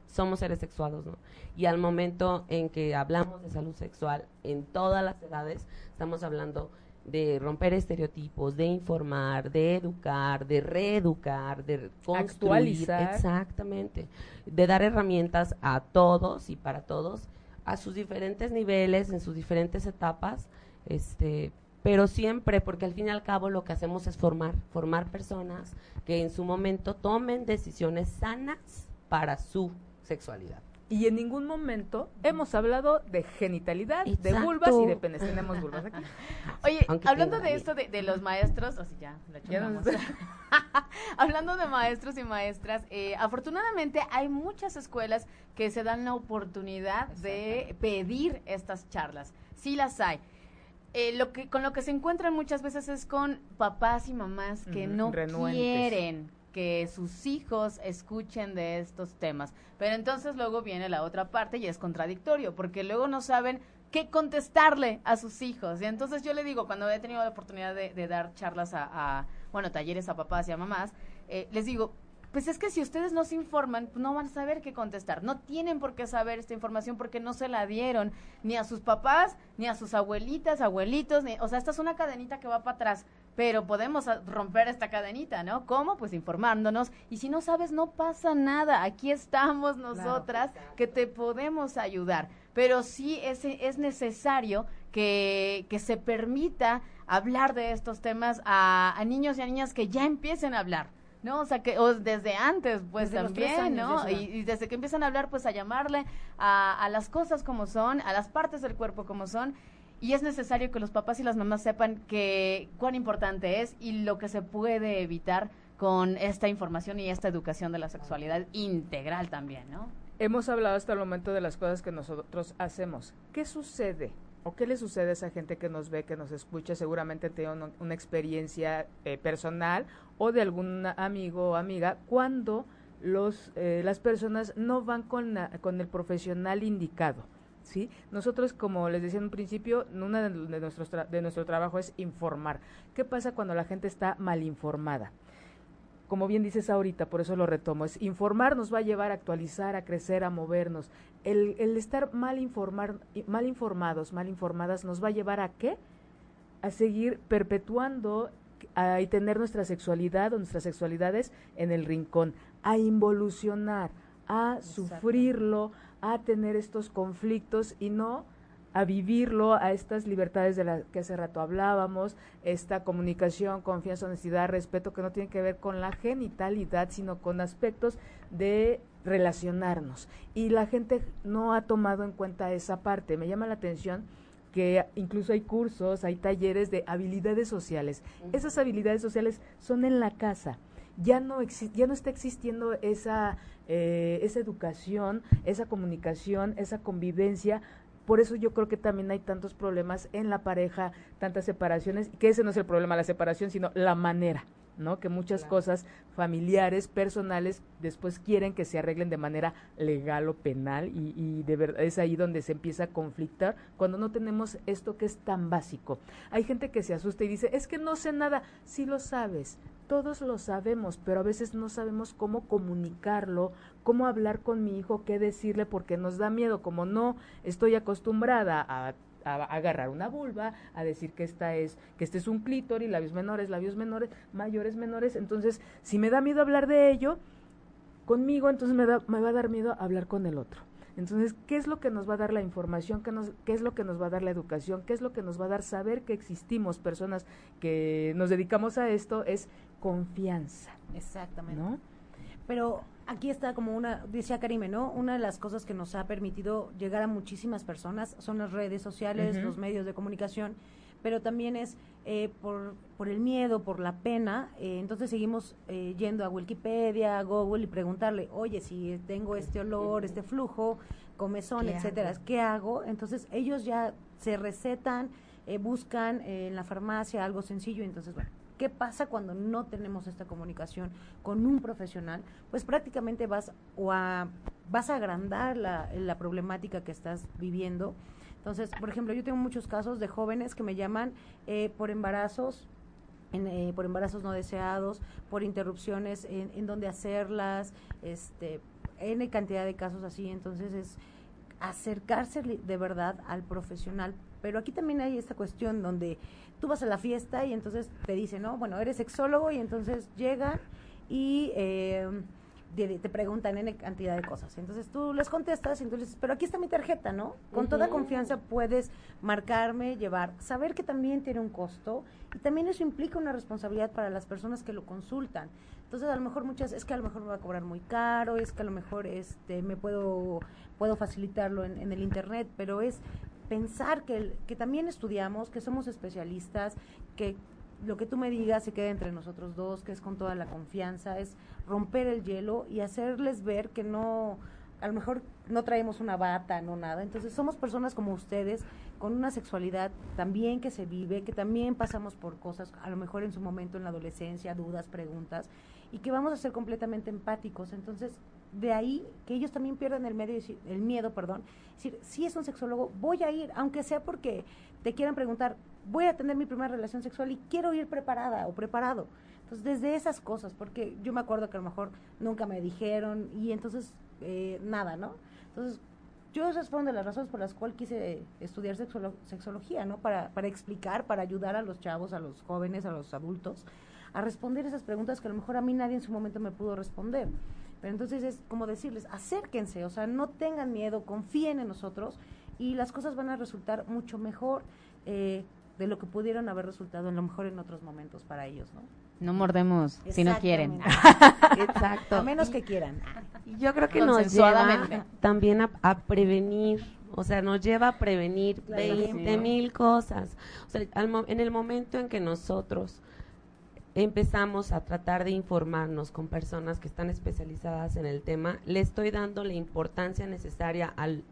somos seres sexuados, ¿no? Y al momento en que hablamos de salud sexual en todas las edades, estamos hablando de romper estereotipos, de informar, de educar, de reeducar, de construir, exactamente, de dar herramientas a todos y para todos a sus diferentes niveles, en sus diferentes etapas, este, pero siempre, porque al fin y al cabo lo que hacemos es formar, formar personas que en su momento tomen decisiones sanas para su sexualidad y en ningún momento hemos hablado de genitalidad, de vulvas y de penes. Tenemos vulvas aquí. Oye, hablando de esto de, los maestros, o ya, hablando de maestros y maestras, eh, afortunadamente hay muchas escuelas que se dan la oportunidad de pedir estas charlas. Sí las hay. Eh, lo que con lo que se encuentran muchas veces es con papás y mamás que no quieren que sus hijos escuchen de estos temas. Pero entonces luego viene la otra parte y es contradictorio, porque luego no saben qué contestarle a sus hijos. Y entonces yo le digo, cuando he tenido la oportunidad de, dar charlas a, bueno, talleres a papás y a mamás, eh, les digo, pues es que si ustedes no se informan, no van a saber qué contestar. No tienen por qué saber esta información porque no se la dieron ni a sus papás, ni a sus abuelitas, abuelitos, ni, o sea, esta es una cadenita que va para atrás pero podemos romper esta cadenita, ¿no? ¿Cómo? Pues informándonos. Y si no sabes, no pasa nada. Aquí estamos nosotras que te podemos ayudar. Pero sí es, es necesario que, que se permita hablar de estos temas a, a niños y a niñas que ya empiecen a hablar. ¿no? O sea, que o desde antes, pues también, ¿no? Y, desde que empiezan a hablar, pues a llamarle a, a las cosas como son, a las partes del cuerpo como son, y es necesario que los papás y las mamás sepan que cuán importante es y lo que se puede evitar con esta información y esta educación de la sexualidad integral también, ¿no? Hemos hablado hasta el momento de las cosas que nosotros hacemos. ¿Qué sucede? ¿O qué le sucede a esa gente que nos ve, que nos escucha? Seguramente tiene una, experiencia eh, personal o de algún amigo o amiga cuando los, eh, las personas no van con, con el profesional indicado. ¿Sí? Nosotros, como les decía en un principio, una de, nuestros de nuestro trabajo es informar. ¿Qué pasa cuando la gente está mal informada? Como bien dices ahorita, por eso lo retomo, es informar nos va a llevar a actualizar, a crecer, a movernos. El, el estar mal, informar, mal informados, mal informadas, nos va a llevar a qué? A seguir perpetuando y tener nuestra sexualidad o nuestras sexualidades en el rincón, a involucionar, a sufrirlo, a tener estos conflictos y no a vivirlo, a estas libertades de las que hace rato hablábamos, esta comunicación, confianza, honestidad, respeto, que no tiene que ver con la genitalidad, sino con aspectos de relacionarnos. Y la gente no ha tomado en cuenta esa parte. Me llama la atención que incluso hay cursos, hay talleres de habilidades sociales. Esas habilidades sociales son en la casa. Ya no, ya no está existiendo esa eh, esa educación, esa comunicación, esa convivencia. Por eso yo creo que también hay tantos problemas en la pareja, tantas separaciones, que ese no es el problema, la separación, sino la manera. ¿No? Que muchas cosas familiares, personales, después quieren que se arreglen de manera legal o penal y, y de verdad es ahí donde se empieza a conflictar cuando no tenemos esto que es tan básico. Hay gente que se asusta y dice, es que no sé nada, sí lo sabes, todos lo sabemos, pero a veces no sabemos cómo comunicarlo, cómo hablar con mi hijo, qué decirle, porque nos da miedo, como no estoy acostumbrada a, agarrar una vulva, a decir que esta es, que este es un clítoris, labios menores, labios menores, mayores, menores, entonces, si me da miedo hablar de ello conmigo, entonces me, da, me va a dar miedo hablar con el otro. Entonces, ¿qué es lo que nos va a dar la información? ¿Qué, nos, ¿Qué es lo que nos va a dar la educación? ¿Qué es lo que nos va a dar saber que existimos personas que nos dedicamos a esto? Es confianza. Exactamente. ¿No? Pero aquí está como una, decía Karime, ¿no? Una de las cosas que nos ha permitido llegar a muchísimas personas son las redes sociales, los medios de comunicación, pero también es eh, por, por el miedo, por la pena, eh, entonces seguimos eh, yendo a Wikipedia, a Google y preguntarle, oye, si tengo este olor, este flujo, comezón, etcétera, ¿qué hago? Entonces ellos ya se recetan, buscan en la farmacia algo sencillo, entonces, bueno, ¿Qué pasa cuando no tenemos esta comunicación con un profesional? Pues prácticamente vas o a, vas a agrandar la, la problemática que estás viviendo entonces, por ejemplo, yo tengo muchos casos de jóvenes que me llaman eh, por embarazos eh, por embarazos no deseados, por interrupciones en, en donde hacerlas, este, cantidad de casos así. Entonces es acercarse de verdad al profesional pero aquí también hay esta cuestión donde tú vas a la fiesta y entonces te dicen, no, bueno, eres sexólogo y entonces llega y... Eh, te, preguntan en cantidad de cosas. Entonces tú les contestas y entonces, pero aquí está mi tarjeta, ¿no? Con toda confianza puedes marcarme, llevar, saber que también tiene un costo y también eso implica una responsabilidad para las personas que lo consultan. Entonces a lo mejor muchas, es que a lo mejor me va a cobrar muy caro, es que a lo mejor este me puedo, puedo facilitarlo en, en el internet, pero es pensar que, que también estudiamos, que somos especialistas, que lo que tú me digas se quede entre nosotros dos, que es con toda la confianza, es romper el hielo y hacerles ver que no, a lo mejor no traemos una bata, no nada. Entonces somos personas como ustedes, con una sexualidad también que se vive, que también pasamos por cosas, a lo mejor en su momento en la adolescencia, dudas, preguntas, y que vamos a ser completamente empáticos. Entonces, de ahí que ellos también pierdan el, medio, el miedo, perdón, decir, si es un sexólogo, voy a ir, aunque sea porque te quieran preguntar, voy a tener mi primera relación sexual y quiero ir preparada o preparado. Entonces, desde esas cosas, porque yo me acuerdo que a lo mejor nunca me dijeron y entonces eh, nada, ¿no? Entonces, yo esas fueron de las razones por las cuales quise estudiar sexología, ¿no? Para, para explicar, para ayudar a los chavos, a los jóvenes, a los adultos, a responder esas preguntas que a lo mejor a mí nadie en su momento me pudo responder. Pero entonces es como decirles, acérquense, o sea, no tengan miedo, confíen en nosotros y las cosas van a resultar mucho mejor. Eh, de lo que pudieron haber resultado en lo mejor en otros momentos para ellos, ¿no? No mordemos si no quieren. Exacto. A menos que quieran. Yo creo que nos lleva también a, prevenir, o sea, nos lleva a prevenir veinte mil cosas. O sea, en el momento en que nosotros empezamos a tratar de informarnos con personas que están especializadas en el tema, le estoy dando la importancia necesaria al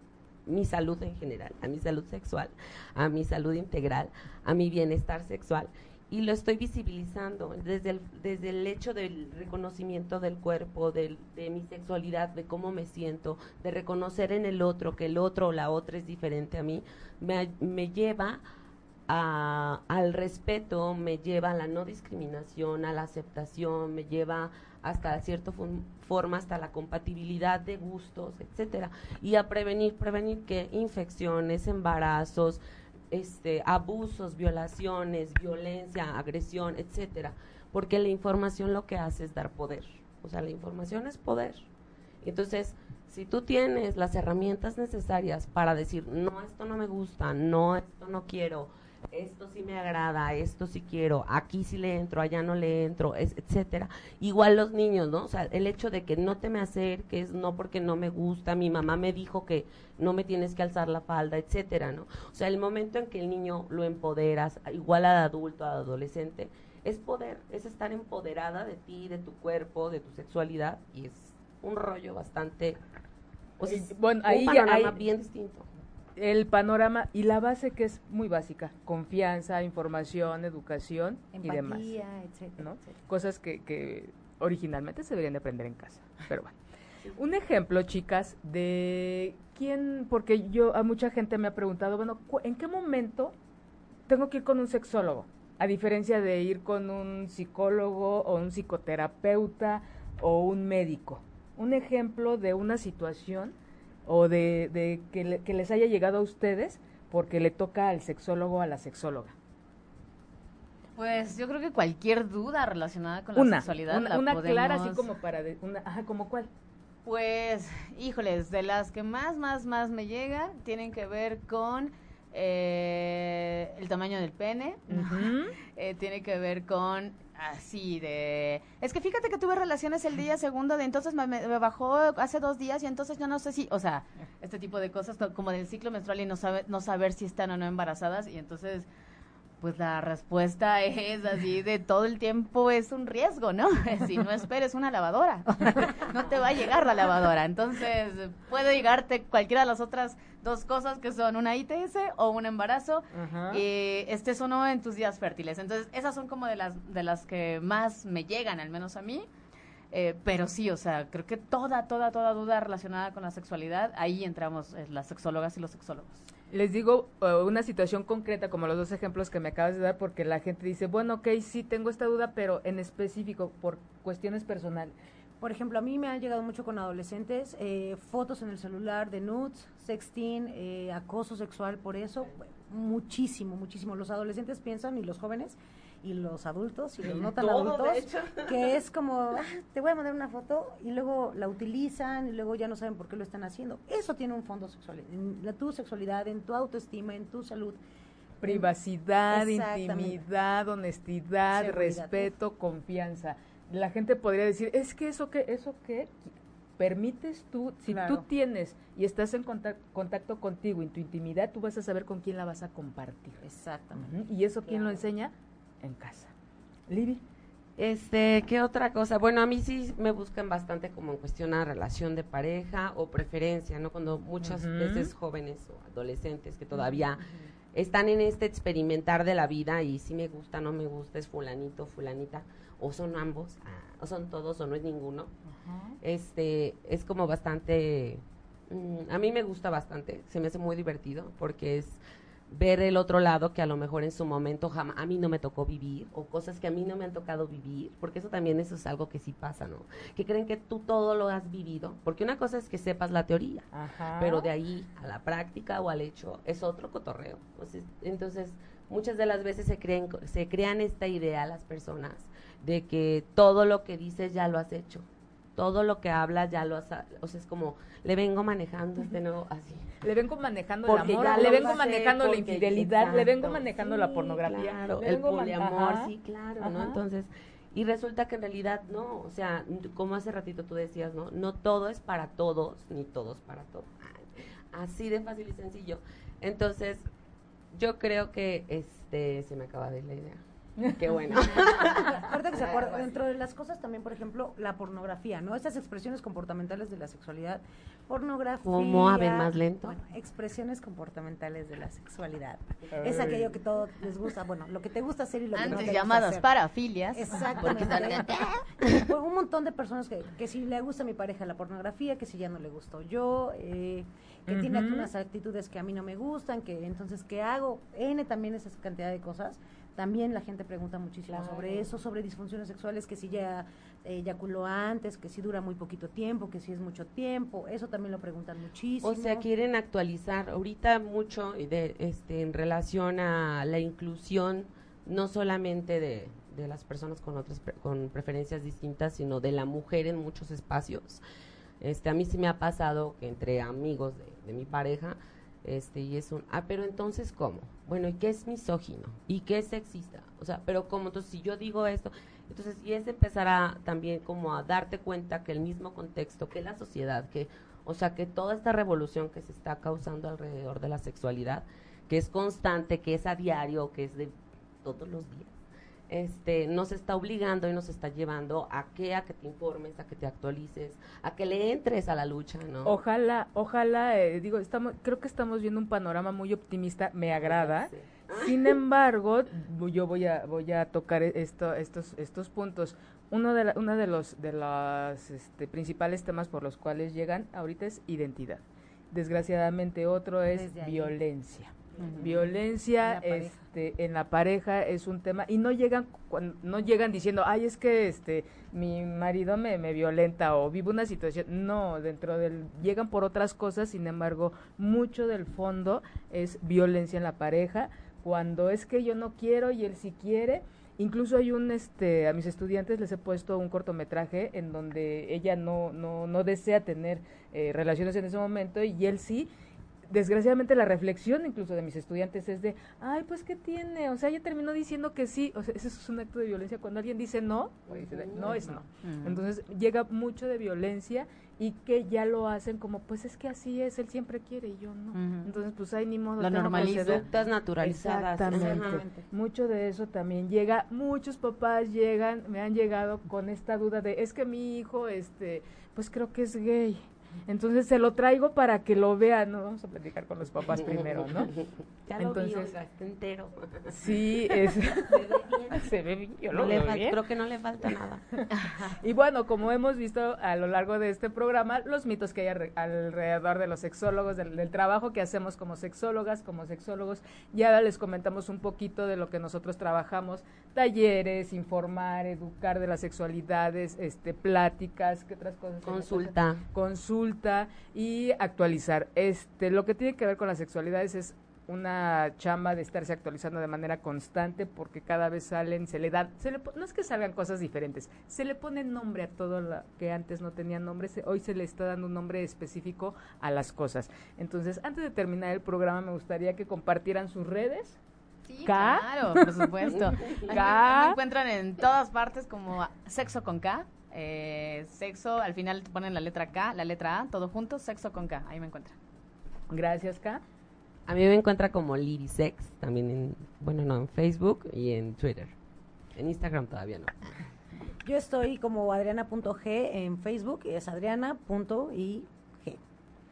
mi salud en general, a mi salud sexual, a mi salud integral, a mi bienestar sexual. Y lo estoy visibilizando desde el, desde el hecho del reconocimiento del cuerpo, de mi sexualidad, de cómo me siento, de reconocer en el otro que el otro o la otra es diferente a mí, me, me lleva a, al respeto, me lleva a la no discriminación, a la aceptación, me lleva hasta cierta forma, hasta la compatibilidad de gustos, etcétera, y a prevenir, prevenir que infecciones, embarazos, este, abusos, violaciones, violencia, agresión, etcétera, porque la información lo que hace es dar poder, o sea, la información es poder. Entonces, si tú tienes las herramientas necesarias para decir, no, esto no me gusta, no, esto no quiero, esto sí me agrada, esto sí quiero, aquí sí le entro, allá no le entro, es, etcétera. Igual los niños, ¿no? O sea, el hecho de que no te me acerques, no porque no me gusta, mi mamá me dijo que no me tienes que alzar la falda, etcétera, ¿no? O sea, el momento en que el niño lo empoderas, igual al adulto, al adolescente, es poder, es estar empoderada de ti, de tu cuerpo, de tu sexualidad, y es un rollo bastante, o sea, bueno, ahí, un panorama bien distinto el panorama y la base que es muy básica, confianza, información, educación y demás. Etcétera, Cosas que, que, originalmente se deberían de aprender en casa. Pero bueno. Un ejemplo, chicas, de quién, porque yo a mucha gente me ha preguntado, bueno, ¿en qué momento tengo que ir con un sexólogo? A diferencia de ir con un psicólogo o un psicoterapeuta o un médico. Un ejemplo de una situación o de, que, les haya llegado a ustedes porque le toca al sexólogo o a la sexóloga? Pues yo creo que cualquier duda relacionada con la sexualidad una, una clara así como para de, una, ajá, como cuál. Pues, híjoles, de las que más, más, más me llega tienen que ver con eh, el tamaño del pene, eh, tiene que ver con así de es que fíjate que tuve relaciones el día segundo de entonces me, bajó hace dos días y entonces yo no sé si o sea este tipo de cosas como del ciclo menstrual y no sabe no saber si están o no embarazadas y entonces pues la respuesta es así de todo el tiempo es un riesgo, ¿no? Si no esperes una lavadora, no te va a llegar la lavadora. Entonces, puede llegarte cualquiera de las otras dos cosas que son una ITS o un embarazo, y estés o no en tus días fértiles. Entonces, esas son como de las, de las que más me llegan, al menos a mí. Eh, pero sí, o sea, creo que toda, toda, toda duda relacionada con la sexualidad, ahí entramos eh, las sexólogas y los sexólogos les digo uh, una situación concreta, como los dos ejemplos que me acabas de dar, porque la gente dice, bueno, ok, sí tengo esta duda, pero en específico, por cuestiones personales. Por ejemplo, a mí me han llegado mucho con adolescentes, eh, fotos en el celular de nudes, sexting, eh, acoso sexual por eso. muchísimo, muchísimo. Los adolescentes piensan y los jóvenes y los adultos y los no tan adultos, que es como, ah, te voy a mandar una foto y luego la utilizan y luego ya no saben por qué lo están haciendo. Eso tiene un fondo sexual, en la, tu sexualidad, en tu autoestima, en tu salud. Privacidad, intimidad, honestidad, respeto, confianza. La gente podría decir, es que eso que, eso que permites tú, si tú tienes y estás en contacto, contigo, en tu intimidad, tú vas a saber con quién la vas a compartir. Exactamente. Y eso, ¿quién lo enseña? En casa. Libby. Este, ¿qué otra cosa? Bueno, a mí sí me buscan bastante como en cuestión a relación de pareja o preferencia, ¿no? Cuando muchas veces jóvenes o adolescentes que todavía están en este experimentar de la vida y si me gusta, no me gusta, es fulanito, fulanita, o son ambos, ah, o son todos, o no es ninguno. Este, es como bastante, mm, a mí me gusta bastante, se me hace muy divertido porque es ver el otro lado que a lo mejor en su momento jamás, a mí no me tocó vivir o cosas que a mí no me han tocado vivir, porque eso también eso es algo que sí pasa, ¿no? Que creen que tú todo lo has vivido, porque una cosa es que sepas la teoría, pero de ahí a la práctica o al hecho es otro cotorreo. entonces, muchas de las veces se creen se crean esta idea las personas de que todo lo que dices ya lo has hecho todo lo que hablas ya lo has, o sea, es como, le vengo manejando este nuevo, así. Le vengo manejando el amor, le vengo manejando la infidelidad, le vengo manejando la pornografía. Claro, el poliamor, sí, claro, ¿no? Entonces, y resulta que en realidad no, o sea, como hace ratito tú decías, ¿no? No todo es para todos, ni todos para todos. Así de fácil y sencillo. Entonces, yo creo que, este, se me acaba de la idea. Qué bueno. Ahorita que se acuerda, dentro de las cosas también, por ejemplo, la pornografía, ¿no? Estas expresiones comportamentales de la sexualidad. Pornografía. ¿Cómo? A ver, más lento. Bueno, expresiones comportamentales de la sexualidad. Es aquello que todos les gusta, bueno, lo que te gusta hacer y lo que no te llamadas gusta parafilias. Exactamente. un montón de personas que, que si le gusta a mi pareja la pornografía, que si ya no le gustó yo, eh, que tiene unas actitudes que a mí no me gustan, que entonces, ¿qué hago? N también esa cantidad de cosas también la gente pregunta muchísimo sobre eso, sobre disfunciones sexuales, que si ya eh, eyaculó antes, que si dura muy poquito tiempo, que si es mucho tiempo, eso también lo preguntan muchísimo. O sea, quieren actualizar ahorita mucho de, este, en relación a la inclusión, no solamente de, de las personas con otras con preferencias distintas, sino de la mujer en muchos espacios. Este, a mí sí me ha pasado que entre amigos de, de mi pareja, este, y es un, ah, pero entonces, ¿cómo? Bueno, ¿y qué es misógino? ¿Y qué es sexista? O sea, pero ¿cómo? Entonces, si yo digo esto, entonces, y es empezar a también como a darte cuenta que el mismo contexto, que la sociedad, que, o sea, que toda esta revolución que se está causando alrededor de la sexualidad, que es constante, que es a diario, que es de todos los días, este, nos está obligando y nos está llevando a que a que te informes, a que te actualices, a que le entres a la lucha, ¿no? Ojalá, ojalá, eh, digo, estamos, creo que estamos viendo un panorama muy optimista, me agrada. Sin embargo, yo voy a voy a tocar esto, estos estos puntos. Uno de uno de los de los este, principales temas por los cuales llegan ahorita es identidad. Desgraciadamente otro es violencia. Violencia en la, este, en la pareja es un tema y no llegan no llegan diciendo, "Ay, es que este mi marido me, me violenta o vivo una situación." No, dentro del llegan por otras cosas, sin embargo, mucho del fondo es violencia en la pareja cuando es que yo no quiero y él sí quiere. Incluso hay un, este, a mis estudiantes les he puesto un cortometraje en donde ella no, no, no desea tener eh, relaciones en ese momento y él sí, desgraciadamente la reflexión incluso de mis estudiantes es de, ay, pues ¿qué tiene? O sea, ella terminó diciendo que sí, o sea, eso es un acto de violencia. Cuando alguien dice no, pues no es no. Entonces llega mucho de violencia y que ya lo hacen como, pues es que así es, él siempre quiere y yo no. Entonces, pues hay ni modo. La normalizadas naturalizadas. Exactamente. Mucho de eso también llega, muchos papás llegan, me han llegado con esta duda de, es que mi hijo, este, pues creo que es gay entonces se lo traigo para que lo vean, ¿no? Vamos a platicar con los papás primero, ¿no? Ya lo Entonces, vi, entero. Sí, es, se ve bien. Yo lo Creo que no le falta nada. y bueno, como hemos visto a lo largo de este programa, los mitos que hay alrededor de los sexólogos, del, trabajo que hacemos como sexólogas, como sexólogos, ya les comentamos un poquito de lo que nosotros trabajamos, talleres, informar, educar de las sexualidades, este, pláticas, ¿qué otras cosas? Consulta. Consulta y actualizar. Este, lo que tiene que ver con las sexualidades es una chamba de estarse actualizando de manera constante porque cada vez salen, se le da, se le, no es que salgan cosas diferentes, se le pone nombre a todo lo que antes no tenía nombre, hoy se le está dando un nombre específico a las cosas. Entonces, antes de terminar el programa, me gustaría que compartieran sus redes. Sí, claro, por supuesto. K. Me encuentran en todas partes como Sexo con K. Eh, sexo, al final ponen la letra K, la letra A, todo junto, Sexo con K. Ahí me encuentran. Gracias, K. A mí me encuentra como Lirisex, también en, bueno, no, en Facebook y en Twitter. En Instagram todavía no. Yo estoy como adriana.g en Facebook, es adriana.i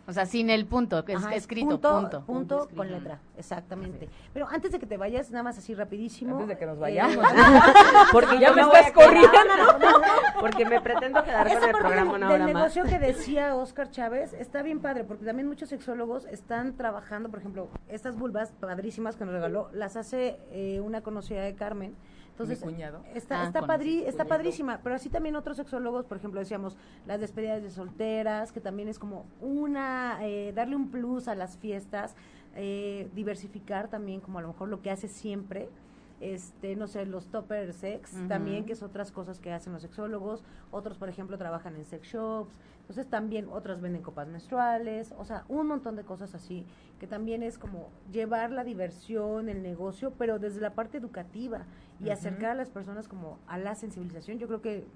o sea, sin el punto, que es escrito, punto. Punto, con letra, exactamente. Pero antes de que te vayas, nada más así rapidísimo. Antes de que nos eh, vayamos. porque ya me estás corriendo. porque me pretendo quedar con el programa una hora más. El negocio que decía Oscar Chávez está bien padre, porque también muchos sexólogos están trabajando, por ejemplo, estas vulvas padrísimas que nos regaló, las hace eh, una conocida de Carmen entonces, Está, ah, está, está padrísima, pero así también otros sexólogos, por ejemplo, decíamos las despedidas de solteras, que también es como una, eh, darle un plus a las fiestas, eh, diversificar también como a lo mejor lo que hace siempre este, no sé, los topper sex, también, que es otras cosas que hacen los sexólogos, otros, por ejemplo, trabajan en sex shops, entonces también otras venden copas menstruales, o sea, un montón de cosas así, que también es como llevar la diversión, el negocio, pero desde la parte educativa y acercar a las personas como a la sensibilización, yo creo que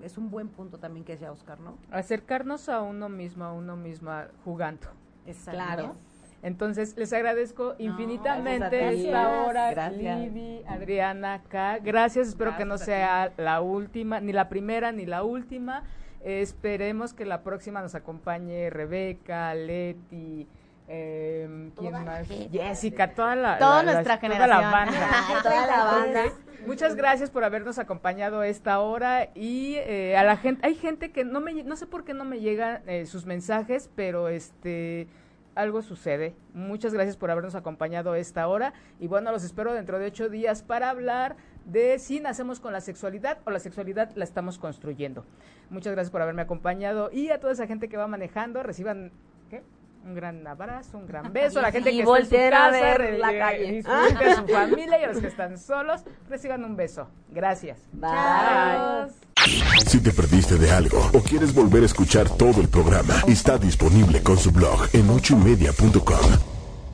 es un buen punto también que decía Oscar, ¿no? Acercarnos a uno mismo, a uno misma jugando. Exacto. Claro. Entonces, les agradezco infinitamente esta hora, gracias. Adriana, acá. Gracias, espero que no sea la última, ni la primera, ni la última. esperemos que la próxima nos acompañe Rebeca, Leti, eh, ¿quién más? Jessica, toda la, toda nuestra generación. Toda la banda. toda la banda. Muchas gracias por habernos acompañado esta hora y eh, a la gente, hay gente que no me, no sé por qué no me llegan eh, sus mensajes, pero este algo sucede. Muchas gracias por habernos acompañado esta hora y bueno, los espero dentro de ocho días para hablar de si nacemos con la sexualidad o la sexualidad la estamos construyendo. Muchas gracias por haberme acompañado y a toda esa gente que va manejando, reciban. Un gran abrazo, un gran beso a la gente que está en su casa, a ver la calle. a su familia y a los que están solos, reciban un beso. Gracias. Bye. Si te perdiste de algo o quieres volver a escuchar todo el programa, está disponible con su blog en ochoymedia.com.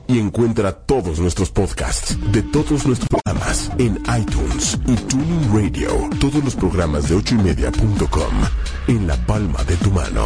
Y encuentra todos nuestros podcasts de todos nuestros programas en iTunes y Tuning Radio. Todos los programas de ochoymedia.com en la palma de tu mano.